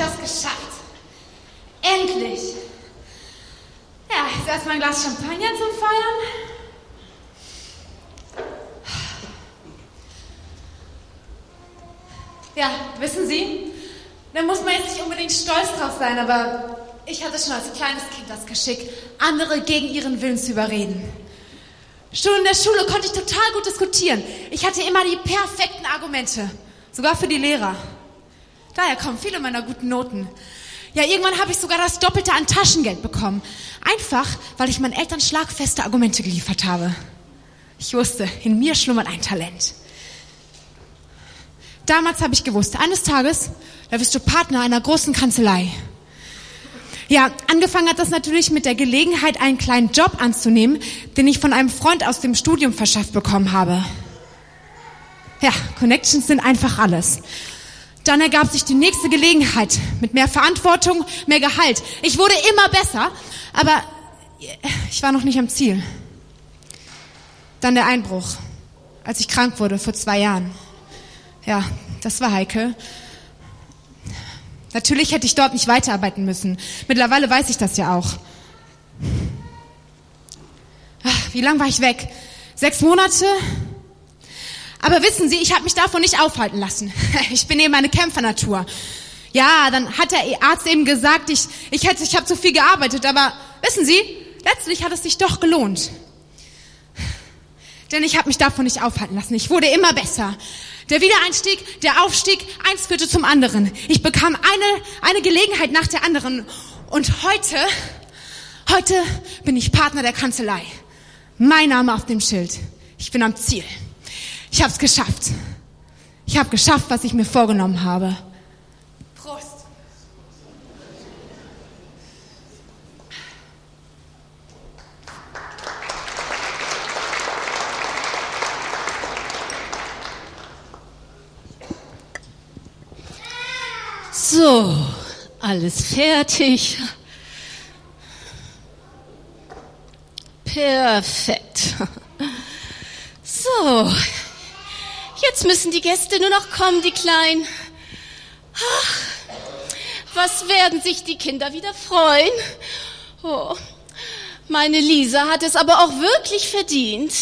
ich hab's geschafft. Endlich. Ja, jetzt erstmal ein Glas Champagner zum Feiern. Ja, wissen Sie, da muss man jetzt nicht unbedingt stolz drauf sein, aber ich hatte schon als kleines Kind das Geschick, andere gegen ihren Willen zu überreden. Schon in der Schule konnte ich total gut diskutieren. Ich hatte immer die perfekten Argumente, sogar für die Lehrer. Daher kommen viele meiner guten Noten. Ja, irgendwann habe ich sogar das Doppelte an Taschengeld bekommen. Einfach, weil ich meinen Eltern schlagfeste Argumente geliefert habe. Ich wusste, in mir schlummert ein Talent. Damals habe ich gewusst, eines Tages, da wirst du Partner einer großen Kanzlei. Ja, angefangen hat das natürlich mit der Gelegenheit, einen kleinen Job anzunehmen, den ich von einem Freund aus dem Studium verschafft bekommen habe. Ja, Connections sind einfach alles. Dann ergab sich die nächste Gelegenheit mit mehr Verantwortung, mehr Gehalt. Ich wurde immer besser, aber ich war noch nicht am Ziel. Dann der Einbruch, als ich krank wurde vor zwei Jahren. Ja, das war heikel. Natürlich hätte ich dort nicht weiterarbeiten müssen. Mittlerweile weiß ich das ja auch. Ach, wie lang war ich weg? Sechs Monate? Aber wissen Sie, ich habe mich davon nicht aufhalten lassen. Ich bin eben eine Kämpfernatur. Ja, dann hat der Arzt eben gesagt, ich, ich hätte, ich habe zu viel gearbeitet, aber wissen Sie, letztlich hat es sich doch gelohnt. Denn ich habe mich davon nicht aufhalten lassen. Ich wurde immer besser. Der Wiedereinstieg, der Aufstieg, eins führte zum anderen. Ich bekam eine, eine Gelegenheit nach der anderen. Und heute, heute bin ich Partner der Kanzlei. Mein Name auf dem Schild. Ich bin am Ziel. Ich habe es geschafft. Ich habe geschafft, was ich mir vorgenommen habe. Prost. So, alles fertig. Perfekt. So, jetzt müssen die Gäste nur noch kommen, die Kleinen. Ach, was werden sich die Kinder wieder freuen? Oh, meine Lisa hat es aber auch wirklich verdient.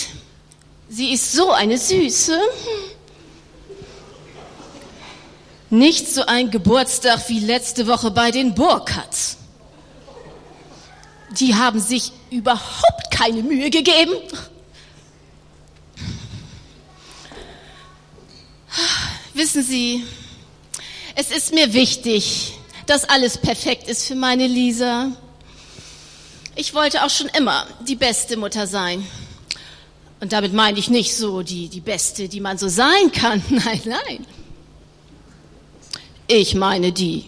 Sie ist so eine Süße. Nicht so ein Geburtstag wie letzte Woche bei den Burkhards. Die haben sich überhaupt keine Mühe gegeben. Wissen Sie, es ist mir wichtig, dass alles perfekt ist für meine Lisa. Ich wollte auch schon immer die beste Mutter sein. Und damit meine ich nicht so die, die beste, die man so sein kann. Nein, nein. Ich meine die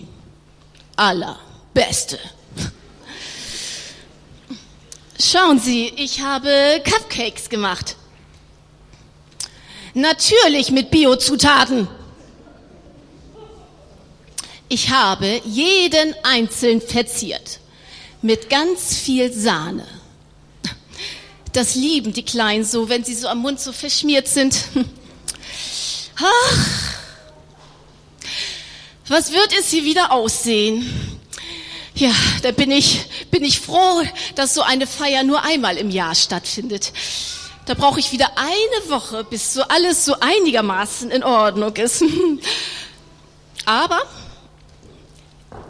allerbeste. Schauen Sie, ich habe Cupcakes gemacht. Natürlich mit Biozutaten. Ich habe jeden einzeln verziert. Mit ganz viel Sahne. Das lieben die Kleinen so, wenn sie so am Mund so verschmiert sind. Ach, was wird es hier wieder aussehen? Ja, da bin ich, bin ich froh, dass so eine Feier nur einmal im Jahr stattfindet. Da brauche ich wieder eine Woche, bis so alles so einigermaßen in Ordnung ist. Aber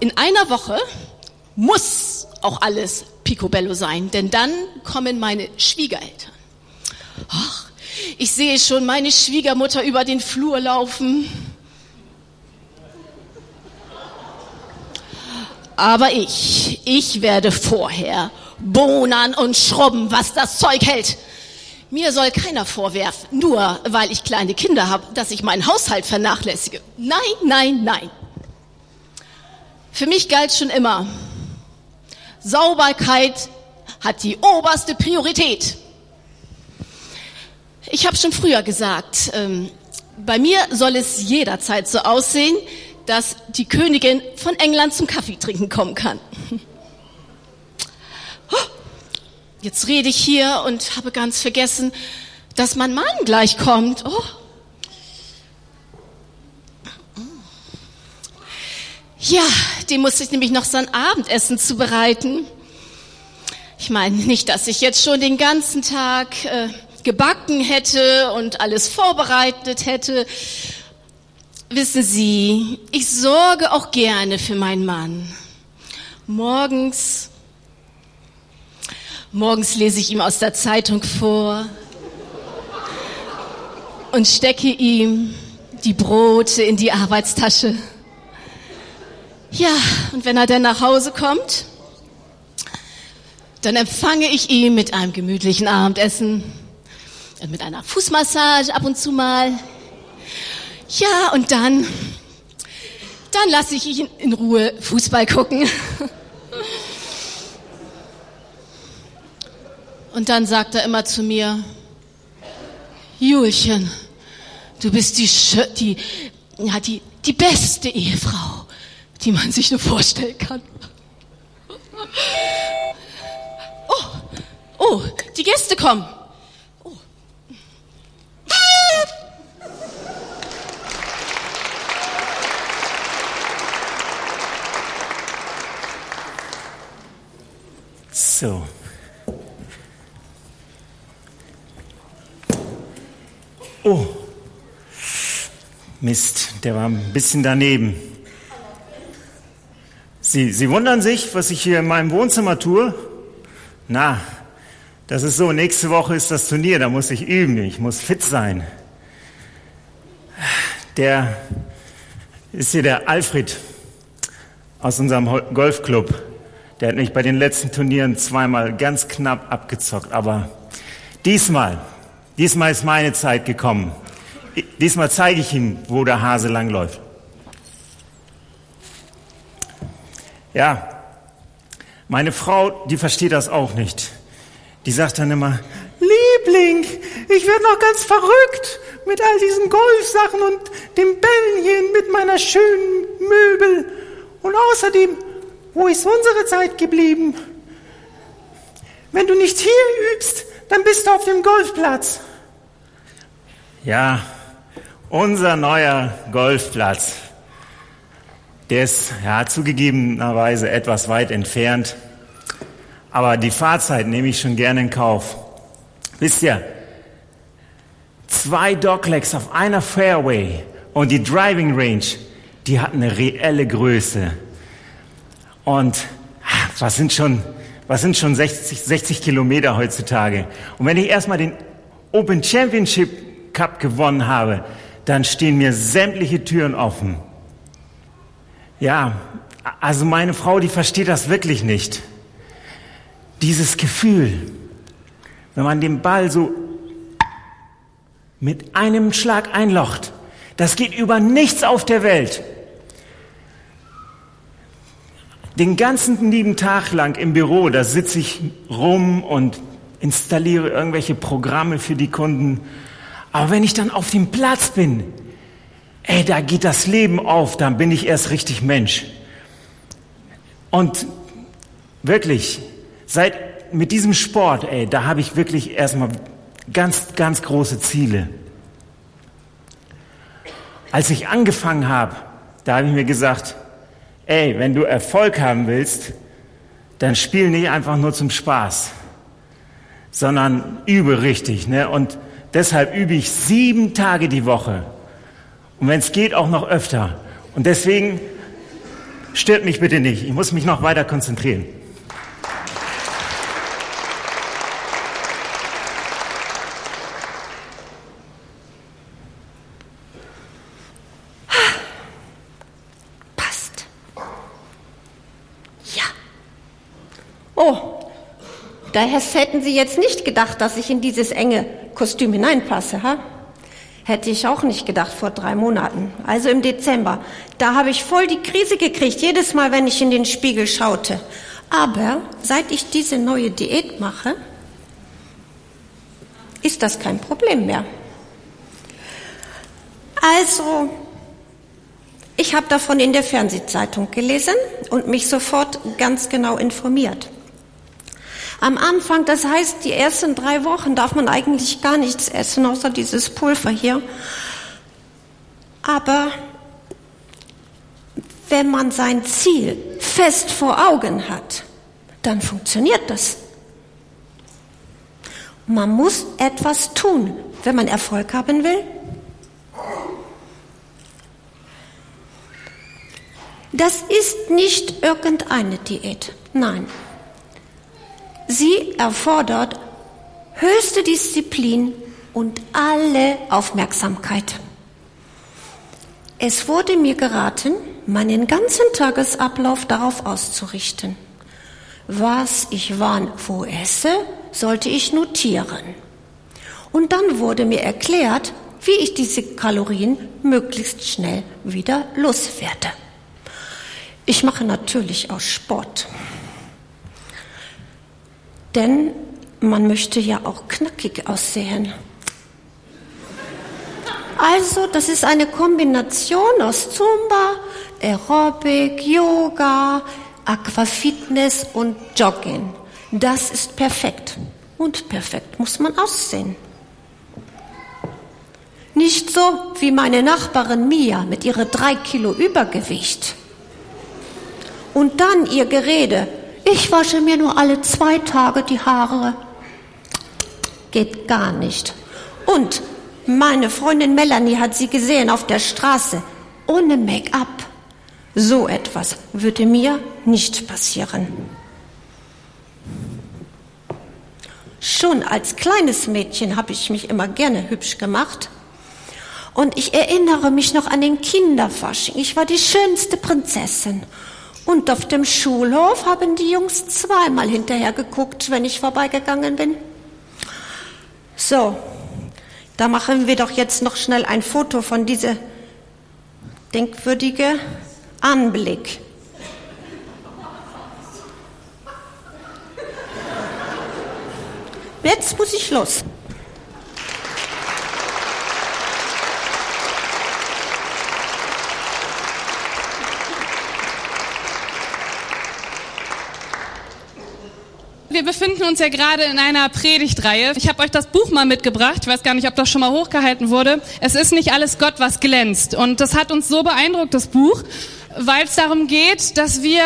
in einer Woche muss auch alles picobello sein, denn dann kommen meine Schwiegereltern. Ach, ich sehe schon meine Schwiegermutter über den Flur laufen. Aber ich, ich werde vorher bohnern und schrubben, was das Zeug hält. Mir soll keiner vorwerfen, nur weil ich kleine Kinder habe, dass ich meinen Haushalt vernachlässige. Nein, nein, nein. Für mich galt schon immer, Sauberkeit hat die oberste Priorität. Ich habe schon früher gesagt, ähm, bei mir soll es jederzeit so aussehen, dass die Königin von England zum Kaffee trinken kommen kann. Jetzt rede ich hier und habe ganz vergessen, dass mein Mann gleich kommt. Oh. Ja, dem musste ich nämlich noch sein Abendessen zubereiten. Ich meine nicht, dass ich jetzt schon den ganzen Tag äh, gebacken hätte und alles vorbereitet hätte. Wissen Sie, ich sorge auch gerne für meinen Mann. Morgens, morgens lese ich ihm aus der Zeitung vor und stecke ihm die Brote in die Arbeitstasche. Ja, und wenn er dann nach Hause kommt, dann empfange ich ihn mit einem gemütlichen Abendessen und mit einer Fußmassage ab und zu mal. Ja, und dann, dann lasse ich ihn in Ruhe Fußball gucken. Und dann sagt er immer zu mir, Julchen, du bist die, die, ja, die, die beste Ehefrau, die man sich nur vorstellen kann. Oh, oh, die Gäste kommen. Oh. So. Oh. Mist, der war ein bisschen daneben. Sie, Sie wundern sich, was ich hier in meinem Wohnzimmer tue? Na, das ist so, nächste Woche ist das Turnier, da muss ich üben, ich muss fit sein. Der ist hier der Alfred aus unserem Golfclub. Der hat mich bei den letzten Turnieren zweimal ganz knapp abgezockt, aber diesmal, diesmal ist meine Zeit gekommen. Diesmal zeige ich ihm, wo der Hase langläuft. Ja, meine Frau, die versteht das auch nicht. Die sagt dann immer, Liebling, ich werde noch ganz verrückt mit all diesen Golfsachen und dem Bällchen mit meiner schönen Möbel. Und außerdem, wo ist unsere Zeit geblieben? Wenn du nicht hier übst, dann bist du auf dem Golfplatz. Ja, unser neuer Golfplatz. Der ist ja zugegebenerweise etwas weit entfernt, aber die Fahrzeit nehme ich schon gerne in Kauf. Wisst ihr, zwei Docklegs auf einer Fairway und die Driving Range, die hat eine reelle Größe. Und was sind schon, was sind schon 60, 60 Kilometer heutzutage? Und wenn ich erstmal den Open Championship Cup gewonnen habe, dann stehen mir sämtliche Türen offen. Ja, also meine Frau, die versteht das wirklich nicht. Dieses Gefühl, wenn man den Ball so mit einem Schlag einlocht, das geht über nichts auf der Welt. Den ganzen lieben Tag lang im Büro, da sitze ich rum und installiere irgendwelche Programme für die Kunden. Aber wenn ich dann auf dem Platz bin, ey, da geht das Leben auf, dann bin ich erst richtig Mensch. Und wirklich, seit mit diesem Sport, ey, da habe ich wirklich erstmal ganz, ganz große Ziele. Als ich angefangen habe, da habe ich mir gesagt, ey, wenn du Erfolg haben willst, dann spiel nicht einfach nur zum Spaß, sondern übe richtig. Ne? Und deshalb übe ich sieben Tage die Woche. Und wenn es geht, auch noch öfter. Und deswegen stört mich bitte nicht. Ich muss mich noch weiter konzentrieren. Passt. Ja. Oh, daher hätten Sie jetzt nicht gedacht, dass ich in dieses enge Kostüm hineinpasse, ha? Hätte ich auch nicht gedacht vor drei Monaten, also im Dezember. Da habe ich voll die Krise gekriegt, jedes Mal, wenn ich in den Spiegel schaute. Aber seit ich diese neue Diät mache, ist das kein Problem mehr. Also, ich habe davon in der Fernsehzeitung gelesen und mich sofort ganz genau informiert. Am Anfang, das heißt, die ersten drei Wochen darf man eigentlich gar nichts essen, außer dieses Pulver hier. Aber wenn man sein Ziel fest vor Augen hat, dann funktioniert das. Man muss etwas tun, wenn man Erfolg haben will. Das ist nicht irgendeine Diät. Nein. Sie erfordert höchste Disziplin und alle Aufmerksamkeit. Es wurde mir geraten, meinen ganzen Tagesablauf darauf auszurichten. Was ich wann wo esse, sollte ich notieren. Und dann wurde mir erklärt, wie ich diese Kalorien möglichst schnell wieder loswerde. Ich mache natürlich auch Sport. Denn man möchte ja auch knackig aussehen. Also, das ist eine Kombination aus Zumba, Aerobic, Yoga, Aquafitness und Jogging. Das ist perfekt. Und perfekt muss man aussehen. Nicht so wie meine Nachbarin Mia mit ihrer drei Kilo Übergewicht. Und dann ihr Gerede. Ich wasche mir nur alle zwei Tage die Haare. Geht gar nicht. Und meine Freundin Melanie hat sie gesehen auf der Straße. Ohne Make-up. So etwas würde mir nicht passieren. Schon als kleines Mädchen habe ich mich immer gerne hübsch gemacht. Und ich erinnere mich noch an den Kinderfasching. Ich war die schönste Prinzessin. Und auf dem Schulhof haben die Jungs zweimal hinterher geguckt, wenn ich vorbeigegangen bin. So, da machen wir doch jetzt noch schnell ein Foto von dieser denkwürdige Anblick. Jetzt muss ich los. Wir befinden uns ja gerade in einer Predigtreihe. Ich habe euch das Buch mal mitgebracht. Ich weiß gar nicht, ob das schon mal hochgehalten wurde. Es ist nicht alles Gott, was glänzt. Und das hat uns so beeindruckt, das Buch, weil es darum geht, dass wir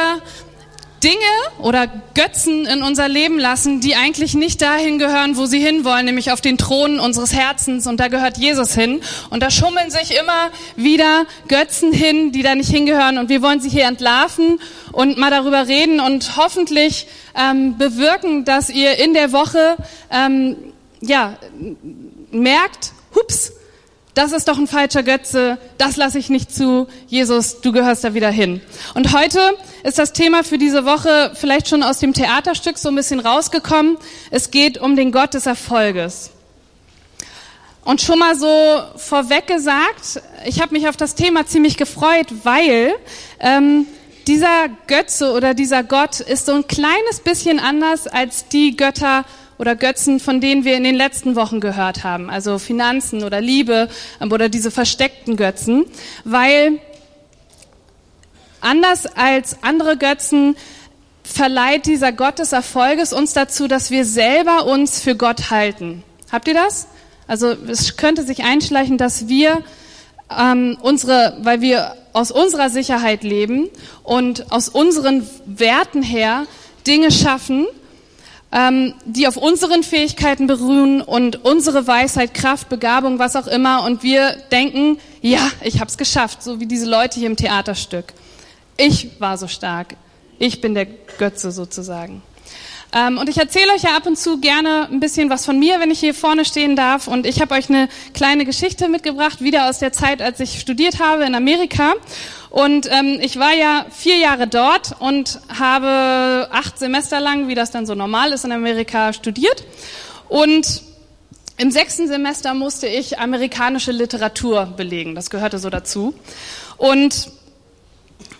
Dinge oder Götzen in unser Leben lassen, die eigentlich nicht dahin gehören, wo sie hinwollen, nämlich auf den Thron unseres Herzens. Und da gehört Jesus hin. Und da schummeln sich immer wieder Götzen hin, die da nicht hingehören. Und wir wollen sie hier entlarven und mal darüber reden und hoffentlich ähm, bewirken, dass ihr in der Woche ähm, ja merkt, hups, das ist doch ein falscher Götze, das lasse ich nicht zu. Jesus, du gehörst da wieder hin. Und heute ist das Thema für diese Woche vielleicht schon aus dem Theaterstück so ein bisschen rausgekommen. Es geht um den Gott des Erfolges. Und schon mal so vorweg gesagt, ich habe mich auf das Thema ziemlich gefreut, weil ähm, dieser Götze oder dieser Gott ist so ein kleines bisschen anders als die Götter oder Götzen, von denen wir in den letzten Wochen gehört haben, also Finanzen oder Liebe ähm, oder diese versteckten Götzen, weil anders als andere Götzen verleiht dieser Gott des Erfolges uns dazu, dass wir selber uns für Gott halten. Habt ihr das? Also es könnte sich einschleichen, dass wir ähm, unsere, weil wir aus unserer Sicherheit leben und aus unseren Werten her Dinge schaffen, ähm, die auf unseren Fähigkeiten beruhen und unsere Weisheit, Kraft, Begabung, was auch immer. Und wir denken, ja, ich habe es geschafft, so wie diese Leute hier im Theaterstück. Ich war so stark. Ich bin der Götze sozusagen. Ähm, und ich erzähle euch ja ab und zu gerne ein bisschen was von mir, wenn ich hier vorne stehen darf. Und ich habe euch eine kleine Geschichte mitgebracht, wieder aus der Zeit, als ich studiert habe in Amerika. Und ähm, ich war ja vier Jahre dort und habe acht Semester lang, wie das dann so normal ist in Amerika, studiert. Und im sechsten Semester musste ich amerikanische Literatur belegen. Das gehörte so dazu. Und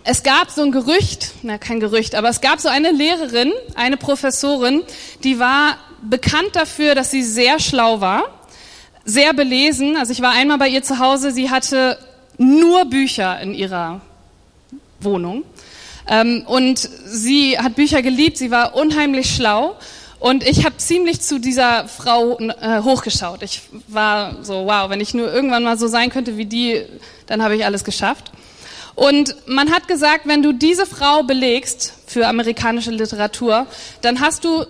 es gab so ein Gerücht, na kein Gerücht, aber es gab so eine Lehrerin, eine Professorin, die war bekannt dafür, dass sie sehr schlau war, sehr belesen. Also ich war einmal bei ihr zu Hause, sie hatte nur Bücher in ihrer Wohnung. Ähm, und sie hat Bücher geliebt, sie war unheimlich schlau. Und ich habe ziemlich zu dieser Frau äh, hochgeschaut. Ich war so, wow, wenn ich nur irgendwann mal so sein könnte wie die, dann habe ich alles geschafft. Und man hat gesagt, wenn du diese Frau belegst für amerikanische Literatur, dann hast du,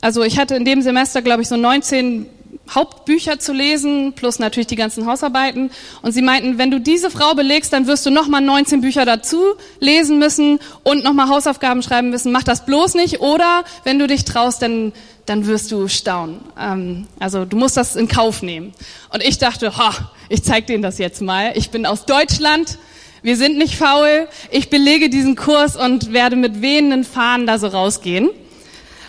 also ich hatte in dem Semester, glaube ich, so 19 Hauptbücher zu lesen, plus natürlich die ganzen Hausarbeiten. Und sie meinten, wenn du diese Frau belegst, dann wirst du nochmal 19 Bücher dazu lesen müssen und nochmal Hausaufgaben schreiben müssen. Mach das bloß nicht. Oder wenn du dich traust, dann, dann wirst du staunen. Ähm, also du musst das in Kauf nehmen. Und ich dachte, ha, ich zeig denen das jetzt mal. Ich bin aus Deutschland. Wir sind nicht faul. Ich belege diesen Kurs und werde mit wehenden Fahnen da so rausgehen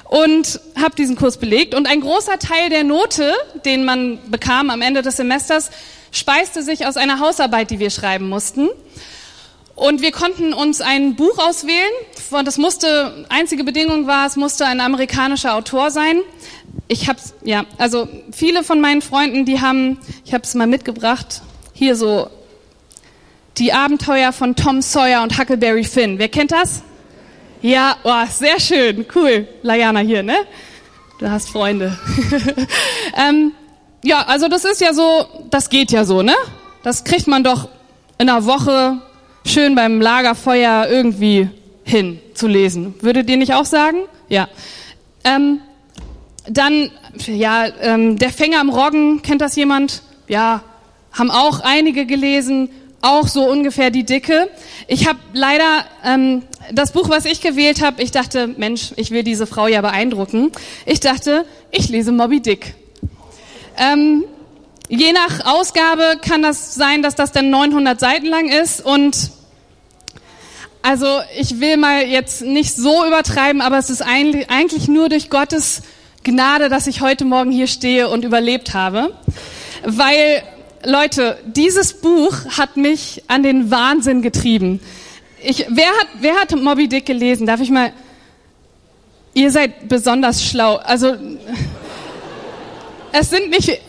und habe diesen Kurs belegt. Und ein großer Teil der Note, den man bekam am Ende des Semesters, speiste sich aus einer Hausarbeit, die wir schreiben mussten. Und wir konnten uns ein Buch auswählen. Und das musste, einzige Bedingung war, es musste ein amerikanischer Autor sein. Ich hab's, ja, also viele von meinen Freunden, die haben, ich habe es mal mitgebracht, hier so die Abenteuer von Tom Sawyer und Huckleberry Finn. Wer kennt das? Ja, oh, sehr schön, cool. Layana hier, ne? Du hast Freunde. ähm, ja, also das ist ja so, das geht ja so, ne? Das kriegt man doch in einer Woche schön beim Lagerfeuer irgendwie hin zu lesen. Würdet ihr nicht auch sagen? Ja. Ähm, dann, ja, ähm, der Fänger im Roggen, kennt das jemand? Ja, haben auch einige gelesen auch so ungefähr die Dicke. Ich habe leider ähm, das Buch, was ich gewählt habe, ich dachte, Mensch, ich will diese Frau ja beeindrucken. Ich dachte, ich lese Moby Dick. Ähm, je nach Ausgabe kann das sein, dass das dann 900 Seiten lang ist und also ich will mal jetzt nicht so übertreiben, aber es ist eigentlich nur durch Gottes Gnade, dass ich heute Morgen hier stehe und überlebt habe, weil Leute, dieses Buch hat mich an den Wahnsinn getrieben. Ich, wer, hat, wer hat Moby Dick gelesen? Darf ich mal? Ihr seid besonders schlau. Also, es sind nicht,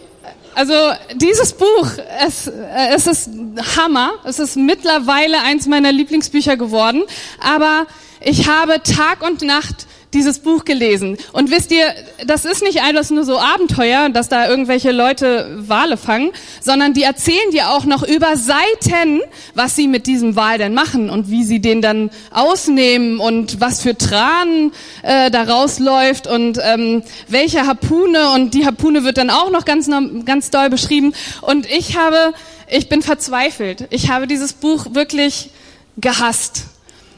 also dieses Buch, es, es ist Hammer. Es ist mittlerweile eins meiner Lieblingsbücher geworden. Aber ich habe Tag und Nacht dieses Buch gelesen. Und wisst ihr, das ist nicht alles nur so Abenteuer, dass da irgendwelche Leute Wale fangen, sondern die erzählen dir auch noch über Seiten, was sie mit diesem Wal denn machen und wie sie den dann ausnehmen und was für Tranen äh, da rausläuft und ähm, welche Harpune und die Harpune wird dann auch noch ganz, ganz doll beschrieben. Und ich habe, ich bin verzweifelt. Ich habe dieses Buch wirklich gehasst.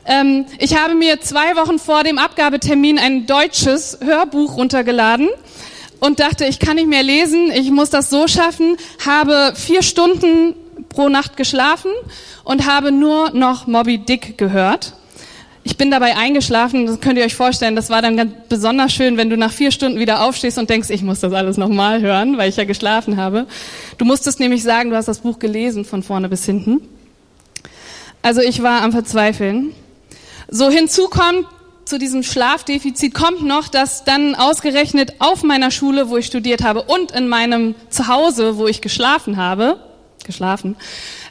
Ähm, ich habe mir zwei Wochen vor dem Abgabetermin ein deutsches Hörbuch runtergeladen und dachte, ich kann nicht mehr lesen, ich muss das so schaffen, habe vier Stunden pro Nacht geschlafen und habe nur noch Moby Dick gehört. Ich bin dabei eingeschlafen, das könnt ihr euch vorstellen, das war dann ganz besonders schön, wenn du nach vier Stunden wieder aufstehst und denkst, ich muss das alles nochmal hören, weil ich ja geschlafen habe. Du musstest nämlich sagen, du hast das Buch gelesen von vorne bis hinten. Also ich war am Verzweifeln. So hinzu kommt, zu diesem Schlafdefizit kommt noch, dass dann ausgerechnet auf meiner Schule, wo ich studiert habe und in meinem Zuhause, wo ich geschlafen habe, geschlafen,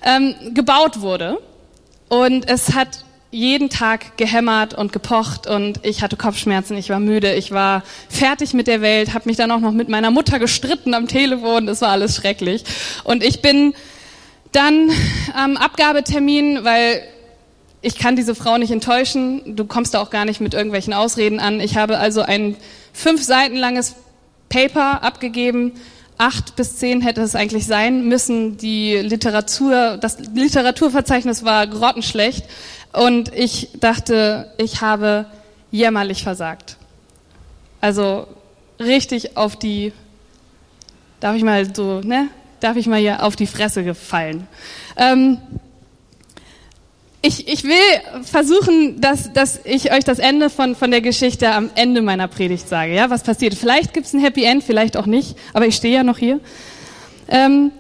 ähm, gebaut wurde. Und es hat jeden Tag gehämmert und gepocht und ich hatte Kopfschmerzen, ich war müde, ich war fertig mit der Welt, habe mich dann auch noch mit meiner Mutter gestritten am Telefon, das war alles schrecklich. Und ich bin dann am Abgabetermin, weil ich kann diese Frau nicht enttäuschen, du kommst da auch gar nicht mit irgendwelchen Ausreden an. Ich habe also ein fünf Seiten langes Paper abgegeben, acht bis zehn hätte es eigentlich sein müssen. Die Literatur, das Literaturverzeichnis war grottenschlecht und ich dachte, ich habe jämmerlich versagt. Also richtig auf die, darf ich mal so, ne? Darf ich mal hier auf die Fresse gefallen. Ähm, ich, ich will versuchen, dass, dass ich euch das Ende von, von der Geschichte am Ende meiner Predigt sage. Ja, was passiert? Vielleicht gibt's ein Happy End, vielleicht auch nicht, aber ich stehe ja noch hier. Ähm,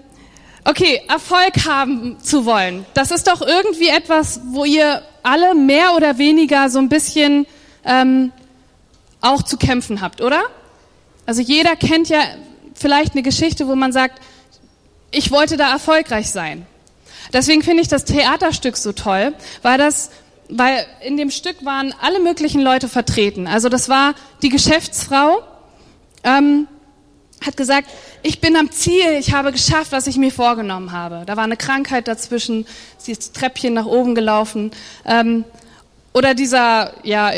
okay, Erfolg haben zu wollen. Das ist doch irgendwie etwas, wo ihr alle mehr oder weniger so ein bisschen ähm, auch zu kämpfen habt, oder? Also jeder kennt ja vielleicht eine Geschichte, wo man sagt, ich wollte da erfolgreich sein. Deswegen finde ich das Theaterstück so toll, weil das weil in dem Stück waren alle möglichen Leute vertreten. Also das war die Geschäftsfrau, ähm, hat gesagt, ich bin am Ziel, ich habe geschafft, was ich mir vorgenommen habe. Da war eine Krankheit dazwischen, sie ist Treppchen nach oben gelaufen. Ähm, oder dieser, ja,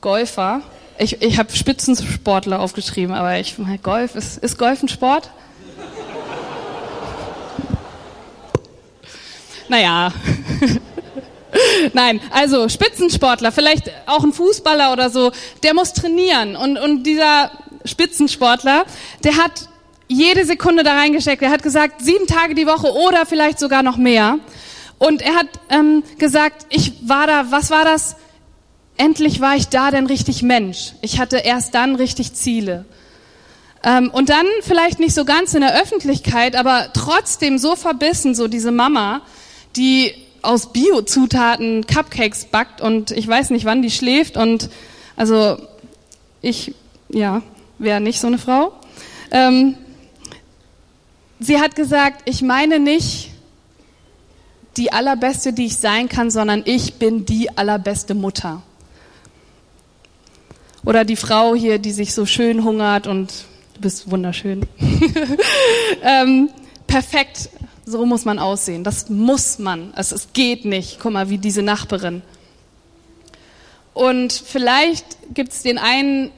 Golfer. Ich, ich habe Spitzensportler aufgeschrieben, aber ich, Golf, ist, ist Golf ein Sport? Naja. Nein, also Spitzensportler, vielleicht auch ein Fußballer oder so, der muss trainieren. Und, und dieser Spitzensportler, der hat jede Sekunde da reingesteckt. Er hat gesagt, sieben Tage die Woche oder vielleicht sogar noch mehr. Und er hat ähm, gesagt, ich war da, was war das? Endlich war ich da denn richtig Mensch. Ich hatte erst dann richtig Ziele. Ähm, und dann vielleicht nicht so ganz in der Öffentlichkeit, aber trotzdem so verbissen, so diese Mama, die aus Bio-Zutaten Cupcakes backt und ich weiß nicht, wann die schläft und also ich, ja, wäre nicht so eine Frau. Ähm, sie hat gesagt, ich meine nicht die allerbeste, die ich sein kann, sondern ich bin die allerbeste Mutter. Oder die Frau hier, die sich so schön hungert und du bist wunderschön. ähm, perfekt, so muss man aussehen. Das muss man. Es, es geht nicht. Guck mal, wie diese Nachbarin. Und vielleicht gibt es den einen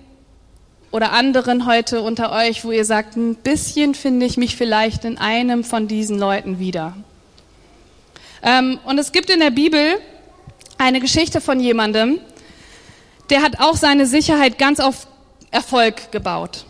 oder anderen heute unter euch, wo ihr sagt, ein bisschen finde ich mich vielleicht in einem von diesen Leuten wieder. Ähm, und es gibt in der Bibel eine Geschichte von jemandem, der hat auch seine Sicherheit ganz auf Erfolg gebaut.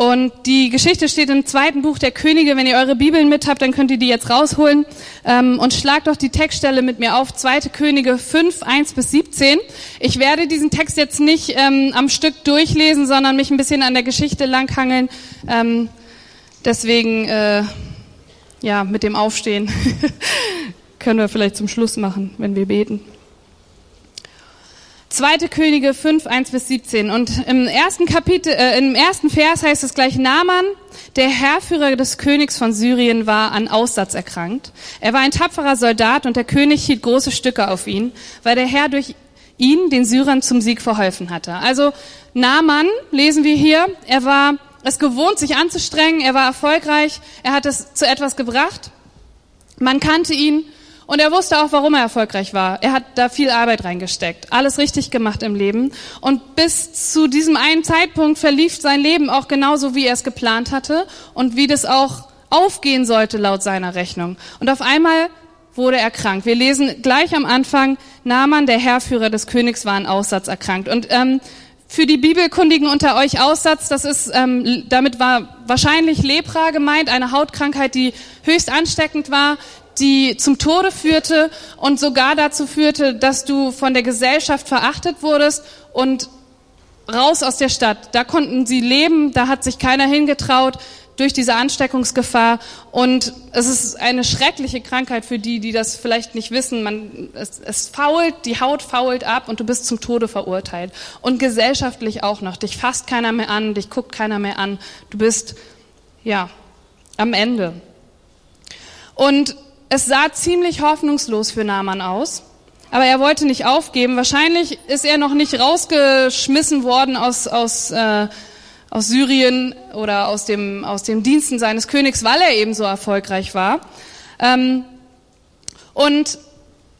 Und die Geschichte steht im zweiten Buch der Könige. Wenn ihr eure Bibeln mit habt, dann könnt ihr die jetzt rausholen. Ähm, und schlagt doch die Textstelle mit mir auf. Zweite Könige 5, 1 bis 17. Ich werde diesen Text jetzt nicht ähm, am Stück durchlesen, sondern mich ein bisschen an der Geschichte langhangeln. Ähm, deswegen, äh, ja, mit dem Aufstehen können wir vielleicht zum Schluss machen, wenn wir beten. Zweite Könige 5, 1 bis 17. Und im ersten Kapitel, äh, im ersten Vers heißt es gleich, Naaman, der Herrführer des Königs von Syrien, war an Aussatz erkrankt. Er war ein tapferer Soldat und der König hielt große Stücke auf ihn, weil der Herr durch ihn den Syrern zum Sieg verholfen hatte. Also Naaman, lesen wir hier, er war es gewohnt, sich anzustrengen, er war erfolgreich, er hat es zu etwas gebracht. Man kannte ihn und er wusste auch, warum er erfolgreich war. Er hat da viel Arbeit reingesteckt, alles richtig gemacht im Leben. Und bis zu diesem einen Zeitpunkt verlief sein Leben auch genauso, wie er es geplant hatte und wie das auch aufgehen sollte laut seiner Rechnung. Und auf einmal wurde er krank. Wir lesen gleich am Anfang, Naaman, der Herrführer des Königs, war an Aussatz erkrankt. Und ähm, für die Bibelkundigen unter euch Aussatz, das ist, ähm, damit war wahrscheinlich Lepra gemeint, eine Hautkrankheit, die höchst ansteckend war, die zum Tode führte und sogar dazu führte, dass du von der Gesellschaft verachtet wurdest und raus aus der Stadt. Da konnten sie leben, da hat sich keiner hingetraut durch diese Ansteckungsgefahr. Und es ist eine schreckliche Krankheit für die, die das vielleicht nicht wissen. Man, es, es fault, die Haut fault ab und du bist zum Tode verurteilt. Und gesellschaftlich auch noch. Dich fasst keiner mehr an, dich guckt keiner mehr an. Du bist, ja, am Ende. Und es sah ziemlich hoffnungslos für Naaman aus, aber er wollte nicht aufgeben. Wahrscheinlich ist er noch nicht rausgeschmissen worden aus, aus, äh, aus Syrien oder aus dem, aus dem Diensten seines Königs, weil er eben so erfolgreich war. Ähm, und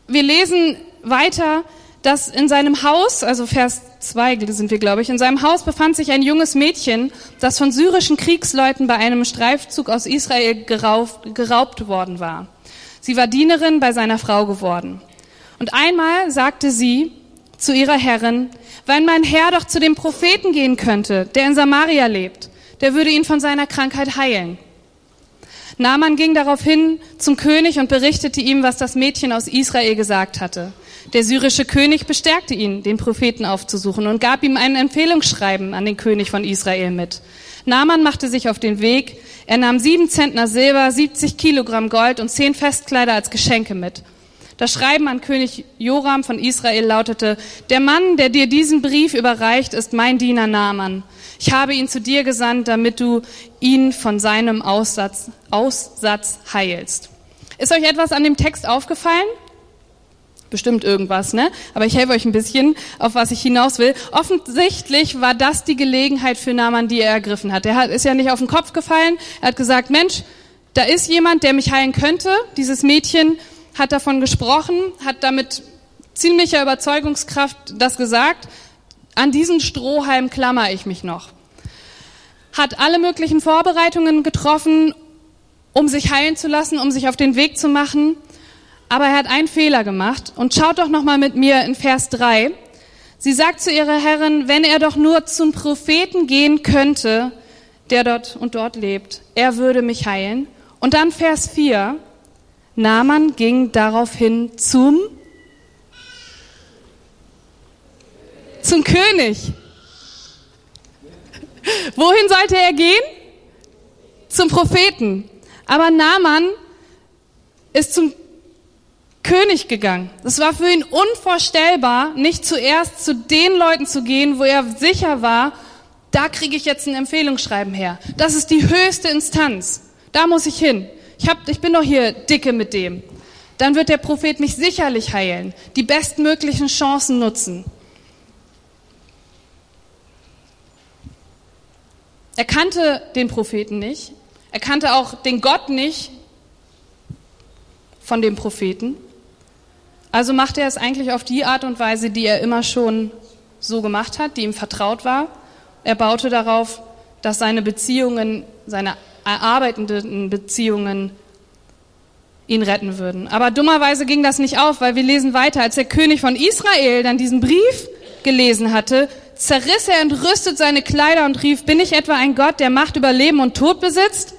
wir lesen weiter, dass in seinem Haus, also Vers 2 sind wir, glaube ich, in seinem Haus befand sich ein junges Mädchen, das von syrischen Kriegsleuten bei einem Streifzug aus Israel geraubt, geraubt worden war. Sie war Dienerin bei seiner Frau geworden. Und einmal sagte sie zu ihrer Herrin, wenn mein Herr doch zu dem Propheten gehen könnte, der in Samaria lebt, der würde ihn von seiner Krankheit heilen. Naaman ging daraufhin zum König und berichtete ihm, was das Mädchen aus Israel gesagt hatte. Der syrische König bestärkte ihn, den Propheten aufzusuchen und gab ihm ein Empfehlungsschreiben an den König von Israel mit. Naaman machte sich auf den Weg. Er nahm sieben Zentner Silber, 70 Kilogramm Gold und zehn Festkleider als Geschenke mit. Das Schreiben an König Joram von Israel lautete, der Mann, der dir diesen Brief überreicht, ist mein Diener Naaman. Ich habe ihn zu dir gesandt, damit du ihn von seinem Aussatz, Aussatz heilst. Ist euch etwas an dem Text aufgefallen? Bestimmt irgendwas, ne? Aber ich helfe euch ein bisschen, auf was ich hinaus will. Offensichtlich war das die Gelegenheit für Naaman, die er ergriffen hat. Er hat, ist ja nicht auf den Kopf gefallen. Er hat gesagt, Mensch, da ist jemand, der mich heilen könnte. Dieses Mädchen hat davon gesprochen, hat damit ziemlicher Überzeugungskraft das gesagt. An diesen Strohhalm klammer ich mich noch. Hat alle möglichen Vorbereitungen getroffen, um sich heilen zu lassen, um sich auf den Weg zu machen. Aber er hat einen Fehler gemacht. Und schaut doch noch mal mit mir in Vers 3. Sie sagt zu ihrer Herrin, wenn er doch nur zum Propheten gehen könnte, der dort und dort lebt, er würde mich heilen. Und dann Vers 4. Naaman ging daraufhin zum zum König. Wohin sollte er gehen? Zum Propheten. Aber Naaman ist zum König gegangen. Es war für ihn unvorstellbar, nicht zuerst zu den Leuten zu gehen, wo er sicher war, da kriege ich jetzt ein Empfehlungsschreiben her. Das ist die höchste Instanz. Da muss ich hin. Ich, hab, ich bin doch hier dicke mit dem. Dann wird der Prophet mich sicherlich heilen, die bestmöglichen Chancen nutzen. Er kannte den Propheten nicht. Er kannte auch den Gott nicht von dem Propheten. Also machte er es eigentlich auf die Art und Weise, die er immer schon so gemacht hat, die ihm vertraut war. Er baute darauf, dass seine Beziehungen, seine erarbeitenden Beziehungen ihn retten würden. Aber dummerweise ging das nicht auf, weil wir lesen weiter, als der König von Israel dann diesen Brief gelesen hatte, zerriss er entrüstet seine Kleider und rief, bin ich etwa ein Gott, der Macht über Leben und Tod besitzt?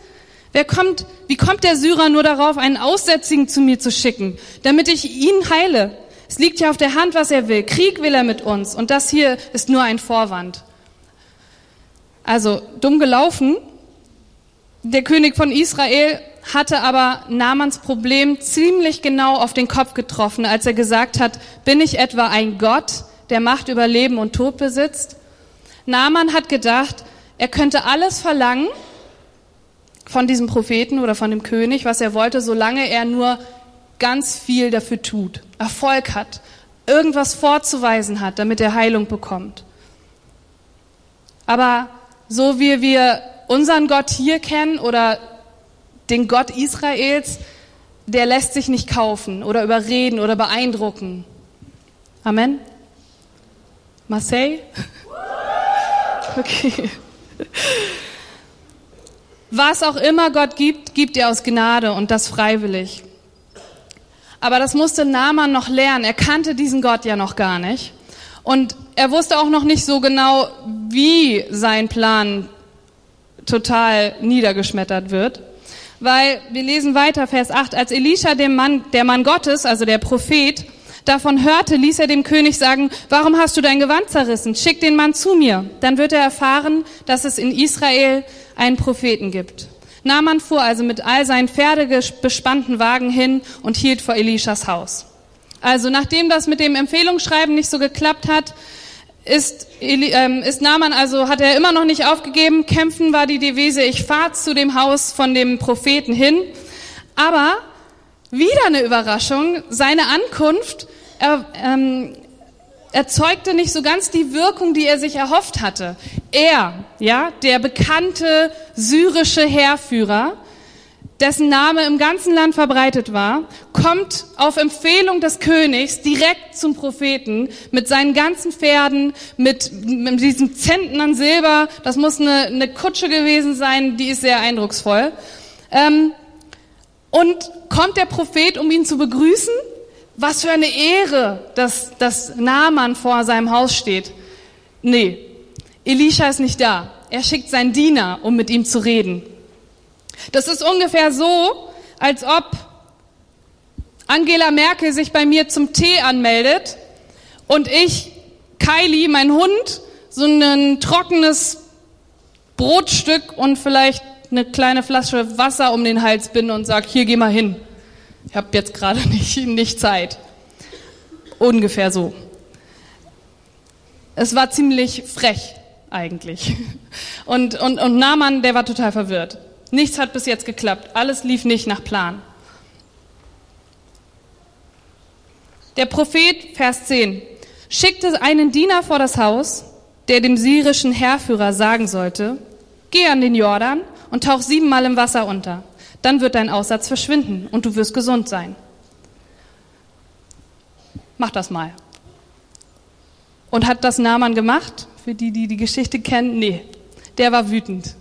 Wer kommt, wie kommt der Syrer nur darauf, einen Aussätzigen zu mir zu schicken, damit ich ihn heile? Es liegt ja auf der Hand, was er will. Krieg will er mit uns. Und das hier ist nur ein Vorwand. Also, dumm gelaufen. Der König von Israel hatte aber Namans Problem ziemlich genau auf den Kopf getroffen, als er gesagt hat, bin ich etwa ein Gott, der Macht über Leben und Tod besitzt. Naaman hat gedacht, er könnte alles verlangen von diesem Propheten oder von dem König, was er wollte, solange er nur ganz viel dafür tut, Erfolg hat, irgendwas vorzuweisen hat, damit er Heilung bekommt. Aber so wie wir unseren Gott hier kennen oder den Gott Israels, der lässt sich nicht kaufen oder überreden oder beeindrucken. Amen. Marseille? Okay. Was auch immer Gott gibt, gibt er aus Gnade und das freiwillig. Aber das musste Naaman noch lernen. Er kannte diesen Gott ja noch gar nicht. Und er wusste auch noch nicht so genau, wie sein Plan total niedergeschmettert wird. Weil wir lesen weiter, Vers 8, als Elisha, dem Mann, der Mann Gottes, also der Prophet, davon hörte, ließ er dem König sagen, warum hast du dein Gewand zerrissen? Schick den Mann zu mir. Dann wird er erfahren, dass es in Israel einen Propheten gibt. Naaman fuhr also mit all seinen pferdebespannten Wagen hin und hielt vor Elishas Haus. Also nachdem das mit dem Empfehlungsschreiben nicht so geklappt hat, ist, ähm, ist Naaman also, hat er immer noch nicht aufgegeben. Kämpfen war die Devise, ich fahre zu dem Haus von dem Propheten hin. Aber wieder eine Überraschung, seine Ankunft er, ähm, erzeugte nicht so ganz die Wirkung, die er sich erhofft hatte. Er, ja, der bekannte syrische Heerführer, dessen Name im ganzen Land verbreitet war, kommt auf Empfehlung des Königs direkt zum Propheten mit seinen ganzen Pferden, mit, mit diesem Zentnern Silber. Das muss eine, eine Kutsche gewesen sein, die ist sehr eindrucksvoll. Ähm, und kommt der Prophet, um ihn zu begrüßen? Was für eine Ehre, dass, dass Naaman vor seinem Haus steht. Nee, Elisha ist nicht da. Er schickt seinen Diener, um mit ihm zu reden. Das ist ungefähr so, als ob Angela Merkel sich bei mir zum Tee anmeldet und ich, Kylie, mein Hund, so ein trockenes Brotstück und vielleicht eine kleine Flasche Wasser um den Hals binde und sage, hier geh mal hin. Ich habe jetzt gerade nicht, nicht Zeit. Ungefähr so. Es war ziemlich frech eigentlich. Und, und, und Naaman, der war total verwirrt. Nichts hat bis jetzt geklappt. Alles lief nicht nach Plan. Der Prophet, Vers 10, schickte einen Diener vor das Haus, der dem syrischen Heerführer sagen sollte, geh an den Jordan und tauch siebenmal im Wasser unter. Dann wird dein Aussatz verschwinden und du wirst gesund sein. Mach das mal. Und hat das Naaman gemacht? Für die, die die Geschichte kennen? Nee, der war wütend.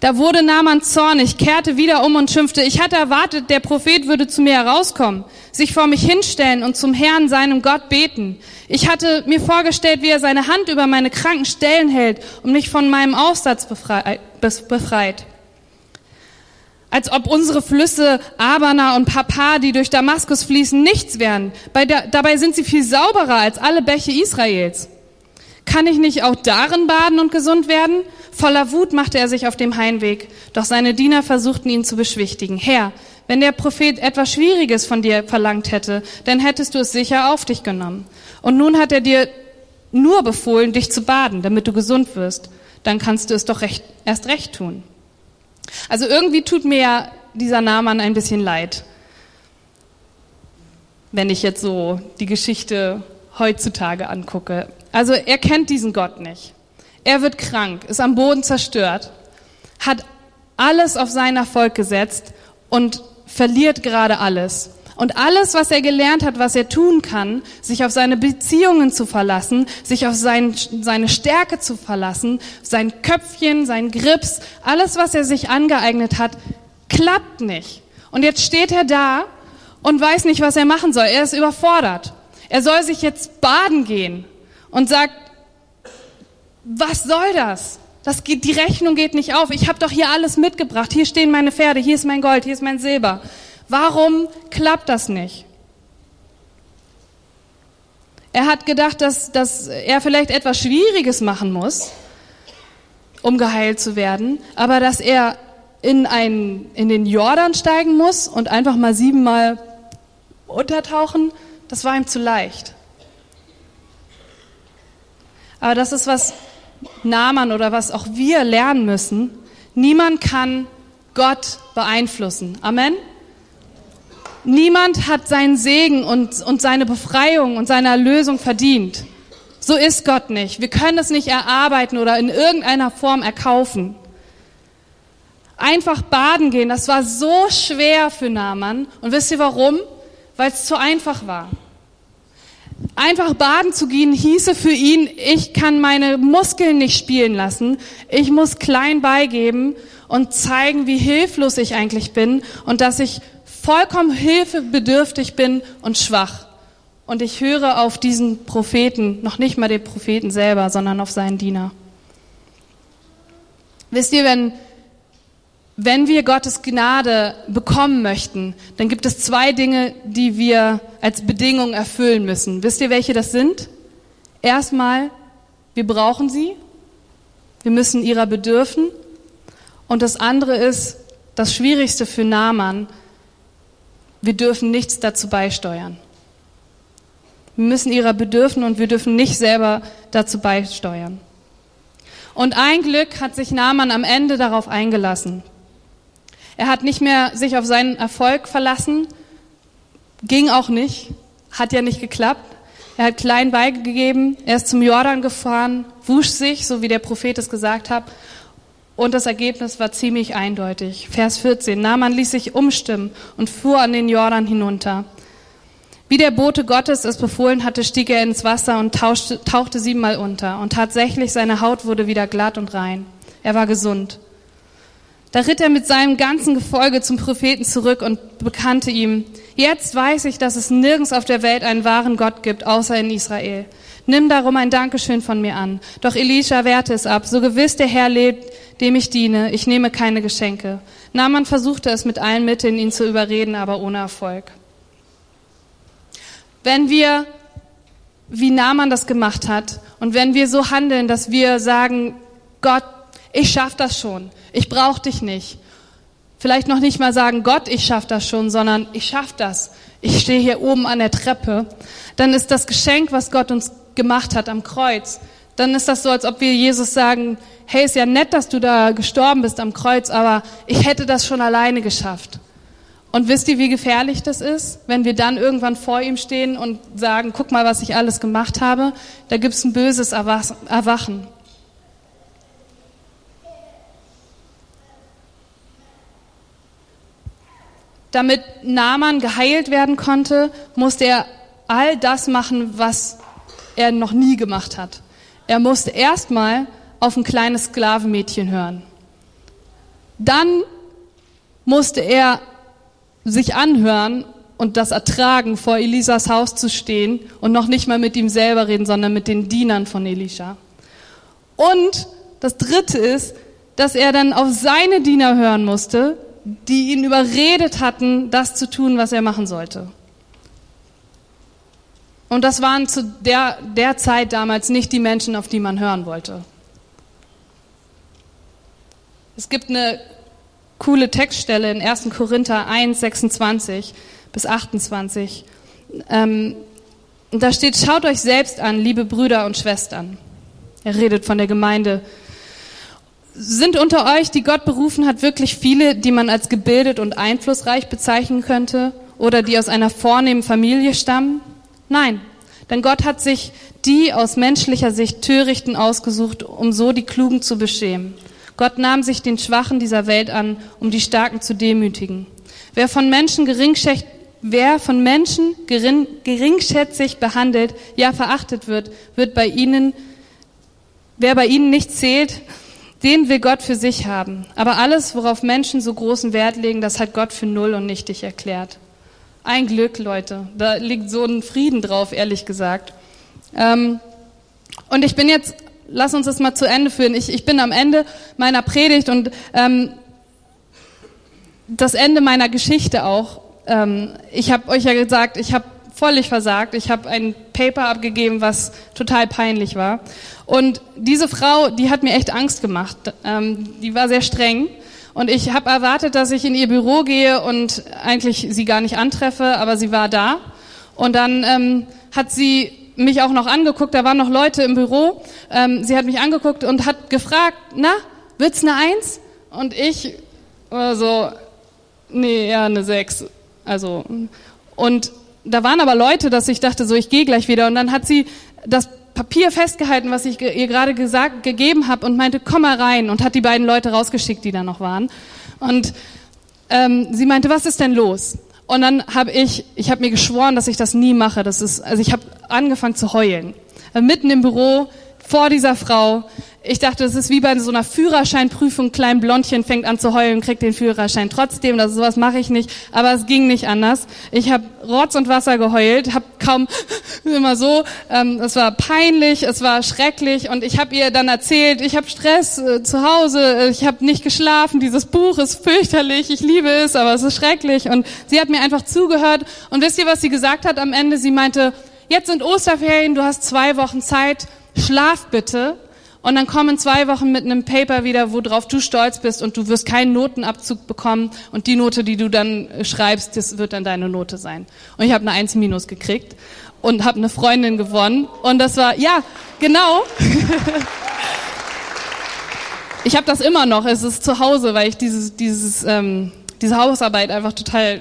Da wurde Naaman zornig, kehrte wieder um und schimpfte, ich hatte erwartet, der Prophet würde zu mir herauskommen, sich vor mich hinstellen und zum Herrn, seinem Gott, beten. Ich hatte mir vorgestellt, wie er seine Hand über meine kranken Stellen hält und mich von meinem Aufsatz befreit. Als ob unsere Flüsse Abana und Papa, die durch Damaskus fließen, nichts wären. dabei sind sie viel sauberer als alle Bäche Israels. Kann ich nicht auch darin baden und gesund werden? Voller Wut machte er sich auf dem Heimweg, doch seine Diener versuchten ihn zu beschwichtigen. Herr, wenn der Prophet etwas Schwieriges von dir verlangt hätte, dann hättest du es sicher auf dich genommen. Und nun hat er dir nur befohlen, dich zu baden, damit du gesund wirst. Dann kannst du es doch recht, erst recht tun. Also irgendwie tut mir ja dieser Naaman ein bisschen leid, wenn ich jetzt so die Geschichte heutzutage angucke. Also er kennt diesen Gott nicht. Er wird krank, ist am Boden zerstört, hat alles auf seinen Erfolg gesetzt und verliert gerade alles. Und alles, was er gelernt hat, was er tun kann, sich auf seine Beziehungen zu verlassen, sich auf sein, seine Stärke zu verlassen, sein Köpfchen, sein Grips, alles, was er sich angeeignet hat, klappt nicht. Und jetzt steht er da und weiß nicht, was er machen soll. Er ist überfordert. Er soll sich jetzt baden gehen und sagt, was soll das? Das geht, die Rechnung geht nicht auf. Ich habe doch hier alles mitgebracht. Hier stehen meine Pferde, hier ist mein Gold, hier ist mein Silber. Warum klappt das nicht? Er hat gedacht, dass, dass er vielleicht etwas Schwieriges machen muss, um geheilt zu werden, aber dass er in, ein, in den Jordan steigen muss und einfach mal siebenmal untertauchen, das war ihm zu leicht. Aber das ist, was Naaman oder was auch wir lernen müssen. Niemand kann Gott beeinflussen. Amen. Niemand hat seinen Segen und, und seine Befreiung und seine Erlösung verdient. So ist Gott nicht. Wir können es nicht erarbeiten oder in irgendeiner Form erkaufen. Einfach baden gehen, das war so schwer für Naaman. Und wisst ihr warum? Weil es zu einfach war. Einfach baden zu gehen hieße für ihn, ich kann meine Muskeln nicht spielen lassen. Ich muss klein beigeben und zeigen, wie hilflos ich eigentlich bin und dass ich vollkommen hilfebedürftig bin und schwach. Und ich höre auf diesen Propheten, noch nicht mal den Propheten selber, sondern auf seinen Diener. Wisst ihr, wenn, wenn wir Gottes Gnade bekommen möchten, dann gibt es zwei Dinge, die wir als Bedingung erfüllen müssen. Wisst ihr, welche das sind? Erstmal, wir brauchen sie. Wir müssen ihrer bedürfen. Und das andere ist, das Schwierigste für Naaman, wir dürfen nichts dazu beisteuern. Wir müssen ihrer bedürfen und wir dürfen nicht selber dazu beisteuern. Und ein Glück hat sich Naaman am Ende darauf eingelassen. Er hat nicht mehr sich auf seinen Erfolg verlassen, ging auch nicht, hat ja nicht geklappt. Er hat klein beigegeben, er ist zum Jordan gefahren, wusch sich, so wie der Prophet es gesagt hat, und das Ergebnis war ziemlich eindeutig. Vers 14. Naaman ließ sich umstimmen und fuhr an den Jordan hinunter. Wie der Bote Gottes es befohlen hatte, stieg er ins Wasser und tauschte, tauchte siebenmal unter. Und tatsächlich, seine Haut wurde wieder glatt und rein. Er war gesund. Da ritt er mit seinem ganzen Gefolge zum Propheten zurück und bekannte ihm, jetzt weiß ich, dass es nirgends auf der Welt einen wahren Gott gibt, außer in Israel. Nimm darum ein Dankeschön von mir an. Doch Elisha wehrte es ab. So gewiss der Herr lebt, dem ich diene, ich nehme keine Geschenke. Naaman versuchte es mit allen Mitteln, ihn zu überreden, aber ohne Erfolg. Wenn wir, wie Naaman das gemacht hat, und wenn wir so handeln, dass wir sagen, Gott, ich schaff das schon, ich brauche dich nicht. Vielleicht noch nicht mal sagen, Gott, ich schaff das schon, sondern ich schaff das. Ich stehe hier oben an der Treppe. Dann ist das Geschenk, was Gott uns gemacht hat am Kreuz, dann ist das so, als ob wir Jesus sagen, hey, ist ja nett, dass du da gestorben bist am Kreuz, aber ich hätte das schon alleine geschafft. Und wisst ihr, wie gefährlich das ist, wenn wir dann irgendwann vor ihm stehen und sagen, guck mal, was ich alles gemacht habe? Da gibt's ein böses Erwachen. Damit Naaman geheilt werden konnte, musste er all das machen, was er noch nie gemacht hat. Er musste erstmal auf ein kleines Sklavenmädchen hören. Dann musste er sich anhören und das ertragen, vor Elisas Haus zu stehen und noch nicht mal mit ihm selber reden, sondern mit den Dienern von Elisha. Und das Dritte ist, dass er dann auf seine Diener hören musste, die ihn überredet hatten, das zu tun, was er machen sollte. Und das waren zu der, der Zeit damals nicht die Menschen, auf die man hören wollte. Es gibt eine coole Textstelle in 1. Korinther 1, 26 bis 28. Ähm, da steht, schaut euch selbst an, liebe Brüder und Schwestern. Er redet von der Gemeinde. Sind unter euch, die Gott berufen hat, wirklich viele, die man als gebildet und einflussreich bezeichnen könnte oder die aus einer vornehmen Familie stammen? Nein, denn Gott hat sich die aus menschlicher Sicht Törichten ausgesucht, um so die Klugen zu beschämen. Gott nahm sich den Schwachen dieser Welt an, um die Starken zu demütigen. Wer von Menschen geringschätzig, wer von Menschen gering, geringschätzig behandelt, ja verachtet wird, wird bei ihnen, wer bei ihnen nicht zählt, den will Gott für sich haben. Aber alles, worauf Menschen so großen Wert legen, das hat Gott für null und nichtig erklärt. Ein Glück, Leute. Da liegt so ein Frieden drauf, ehrlich gesagt. Ähm, und ich bin jetzt, lass uns das mal zu Ende führen. Ich, ich bin am Ende meiner Predigt und ähm, das Ende meiner Geschichte auch. Ähm, ich habe euch ja gesagt, ich habe völlig versagt. Ich habe ein Paper abgegeben, was total peinlich war. Und diese Frau, die hat mir echt Angst gemacht. Ähm, die war sehr streng. Und ich habe erwartet, dass ich in ihr Büro gehe und eigentlich sie gar nicht antreffe, aber sie war da. Und dann ähm, hat sie mich auch noch angeguckt, da waren noch Leute im Büro. Ähm, sie hat mich angeguckt und hat gefragt, na, wird's eine Eins? Und ich war so, nee, ja, eine Sechs. Also, und da waren aber Leute, dass ich dachte, so, ich gehe gleich wieder. Und dann hat sie das Papier festgehalten, was ich ihr gerade gesagt, gegeben habe und meinte, komm mal rein und hat die beiden Leute rausgeschickt, die da noch waren. Und ähm, sie meinte, was ist denn los? Und dann habe ich, ich habe mir geschworen, dass ich das nie mache. Das ist, also ich habe angefangen zu heulen. Mitten im Büro vor dieser Frau. Ich dachte, es ist wie bei so einer Führerscheinprüfung, klein Blondchen fängt an zu heulen, kriegt den Führerschein trotzdem, das sowas mache ich nicht, aber es ging nicht anders. Ich habe Rotz und Wasser geheult, habe kaum immer so, ähm, es war peinlich, es war schrecklich und ich habe ihr dann erzählt, ich habe Stress äh, zu Hause, ich habe nicht geschlafen, dieses Buch ist fürchterlich, ich liebe es, aber es ist schrecklich und sie hat mir einfach zugehört und wisst ihr, was sie gesagt hat am Ende? Sie meinte, jetzt sind Osterferien, du hast zwei Wochen Zeit, schlaf bitte. Und dann kommen zwei Wochen mit einem Paper wieder, worauf du stolz bist und du wirst keinen Notenabzug bekommen. Und die Note, die du dann schreibst, das wird dann deine Note sein. Und ich habe eine Eins minus gekriegt und habe eine Freundin gewonnen. Und das war, ja, genau. ich habe das immer noch, es ist zu Hause, weil ich dieses, dieses, ähm, diese Hausarbeit einfach total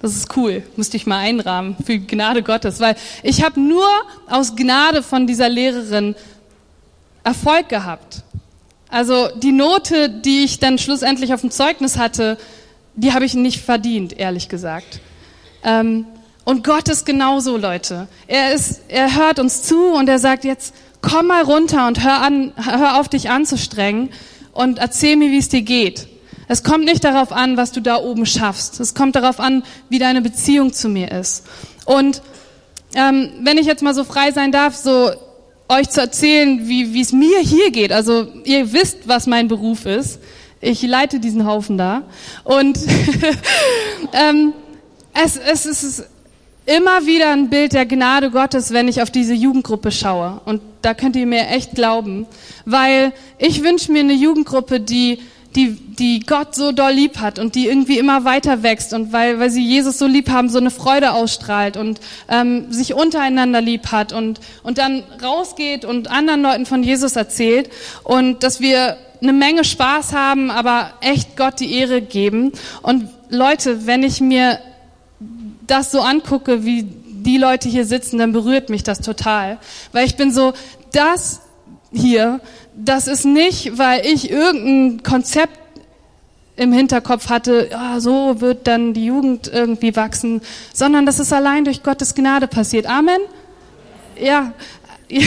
das ist cool, müsste ich mal einrahmen für Gnade Gottes, weil ich habe nur aus Gnade von dieser Lehrerin Erfolg gehabt. Also die Note, die ich dann schlussendlich auf dem Zeugnis hatte, die habe ich nicht verdient, ehrlich gesagt. Ähm, und Gott ist genauso, Leute. Er ist, er hört uns zu und er sagt jetzt, komm mal runter und hör an, hör auf dich anzustrengen und erzähl mir, wie es dir geht. Es kommt nicht darauf an, was du da oben schaffst. Es kommt darauf an, wie deine Beziehung zu mir ist. Und ähm, wenn ich jetzt mal so frei sein darf, so euch zu erzählen, wie es mir hier geht. Also ihr wisst, was mein Beruf ist. Ich leite diesen Haufen da. Und ähm, es, es ist immer wieder ein Bild der Gnade Gottes, wenn ich auf diese Jugendgruppe schaue. Und da könnt ihr mir echt glauben. Weil ich wünsche mir eine Jugendgruppe, die die, die Gott so doll lieb hat und die irgendwie immer weiter wächst und weil, weil sie Jesus so lieb haben, so eine Freude ausstrahlt und ähm, sich untereinander lieb hat und, und dann rausgeht und anderen Leuten von Jesus erzählt und dass wir eine Menge Spaß haben, aber echt Gott die Ehre geben. Und Leute, wenn ich mir das so angucke, wie die Leute hier sitzen, dann berührt mich das total. Weil ich bin so, das hier, das ist nicht, weil ich irgendein Konzept im Hinterkopf hatte, ja, so wird dann die Jugend irgendwie wachsen, sondern das ist allein durch Gottes Gnade passiert. Amen? Ja,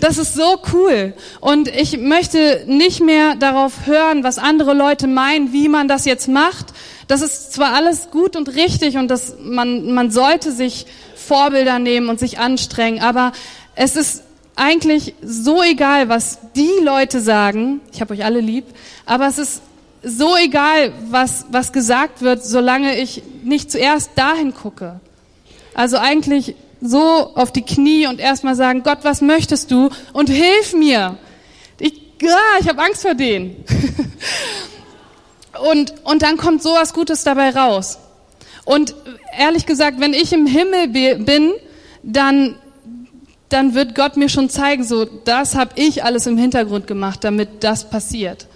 das ist so cool. Und ich möchte nicht mehr darauf hören, was andere Leute meinen, wie man das jetzt macht. Das ist zwar alles gut und richtig und das, man, man sollte sich Vorbilder nehmen und sich anstrengen, aber es ist eigentlich so egal, was die Leute sagen. Ich habe euch alle lieb, aber es ist so egal, was, was gesagt wird, solange ich nicht zuerst dahin gucke. Also eigentlich so auf die Knie und erstmal sagen, Gott, was möchtest du? Und hilf mir. Ich, ja, ich habe Angst vor denen. und, und dann kommt sowas Gutes dabei raus. Und ehrlich gesagt, wenn ich im Himmel bin, dann, dann wird Gott mir schon zeigen, so, das habe ich alles im Hintergrund gemacht, damit das passiert.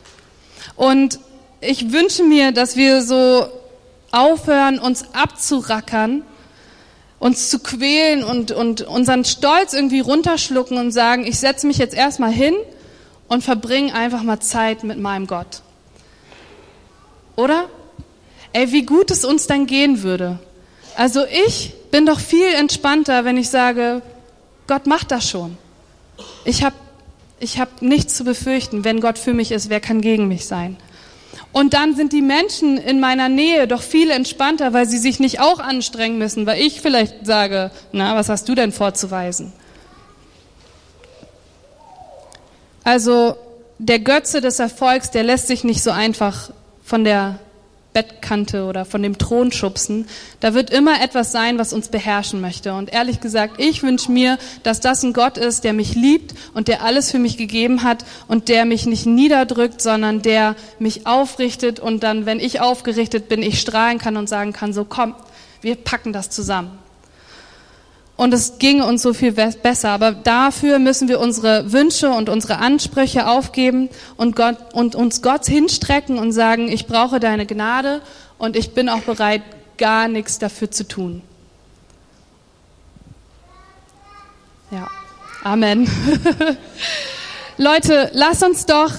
Und ich wünsche mir, dass wir so aufhören, uns abzurackern, uns zu quälen und, und unseren Stolz irgendwie runterschlucken und sagen, ich setze mich jetzt erstmal hin und verbringe einfach mal Zeit mit meinem Gott. Oder? Ey, wie gut es uns dann gehen würde. Also ich bin doch viel entspannter, wenn ich sage, Gott macht das schon. Ich habe ich hab nichts zu befürchten. Wenn Gott für mich ist, wer kann gegen mich sein? Und dann sind die Menschen in meiner Nähe doch viel entspannter, weil sie sich nicht auch anstrengen müssen, weil ich vielleicht sage, na, was hast du denn vorzuweisen? Also der Götze des Erfolgs, der lässt sich nicht so einfach von der Bettkante oder von dem Thron schubsen. Da wird immer etwas sein, was uns beherrschen möchte. Und ehrlich gesagt, ich wünsche mir, dass das ein Gott ist, der mich liebt und der alles für mich gegeben hat und der mich nicht niederdrückt, sondern der mich aufrichtet und dann, wenn ich aufgerichtet bin, ich strahlen kann und sagen kann, so komm, wir packen das zusammen und es ginge uns so viel besser. Aber dafür müssen wir unsere Wünsche und unsere Ansprüche aufgeben und, Gott, und uns Gott hinstrecken und sagen, ich brauche deine Gnade und ich bin auch bereit, gar nichts dafür zu tun. Ja, Amen. Leute, lass uns doch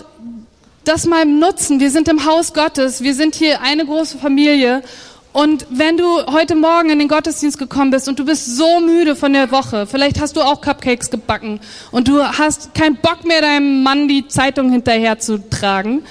das mal nutzen. Wir sind im Haus Gottes, wir sind hier eine große Familie und wenn du heute Morgen in den Gottesdienst gekommen bist und du bist so müde von der Woche, vielleicht hast du auch Cupcakes gebacken und du hast keinen Bock mehr, deinem Mann die Zeitung hinterher zu tragen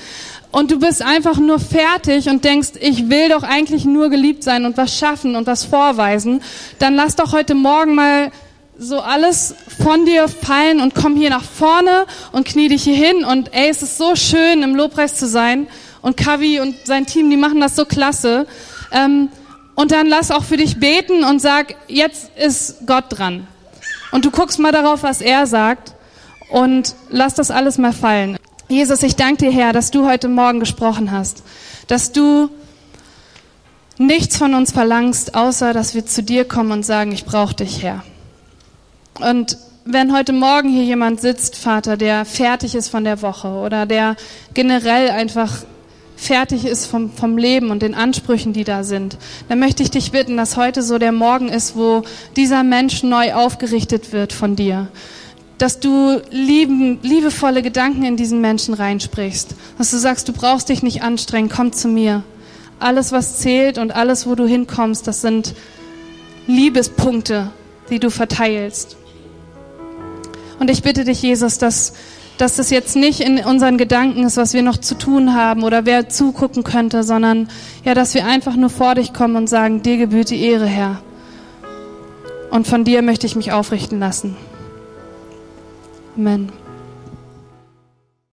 und du bist einfach nur fertig und denkst, ich will doch eigentlich nur geliebt sein und was schaffen und was vorweisen, dann lass doch heute Morgen mal so alles von dir fallen und komm hier nach vorne und knie dich hier hin und ey, es ist so schön im Lobpreis zu sein und Kavi und sein Team, die machen das so klasse. Ähm, und dann lass auch für dich beten und sag, jetzt ist Gott dran. Und du guckst mal darauf, was er sagt und lass das alles mal fallen. Jesus, ich danke dir, Herr, dass du heute Morgen gesprochen hast, dass du nichts von uns verlangst, außer dass wir zu dir kommen und sagen, ich brauche dich, Herr. Und wenn heute Morgen hier jemand sitzt, Vater, der fertig ist von der Woche oder der generell einfach fertig ist vom, vom Leben und den Ansprüchen, die da sind, dann möchte ich dich bitten, dass heute so der Morgen ist, wo dieser Mensch neu aufgerichtet wird von dir. Dass du lieben, liebevolle Gedanken in diesen Menschen reinsprichst. Dass du sagst, du brauchst dich nicht anstrengen, komm zu mir. Alles, was zählt und alles, wo du hinkommst, das sind Liebespunkte, die du verteilst. Und ich bitte dich, Jesus, dass dass das jetzt nicht in unseren Gedanken ist, was wir noch zu tun haben oder wer zugucken könnte, sondern ja, dass wir einfach nur vor dich kommen und sagen, dir gebührt die Ehre, Herr. Und von dir möchte ich mich aufrichten lassen. Amen.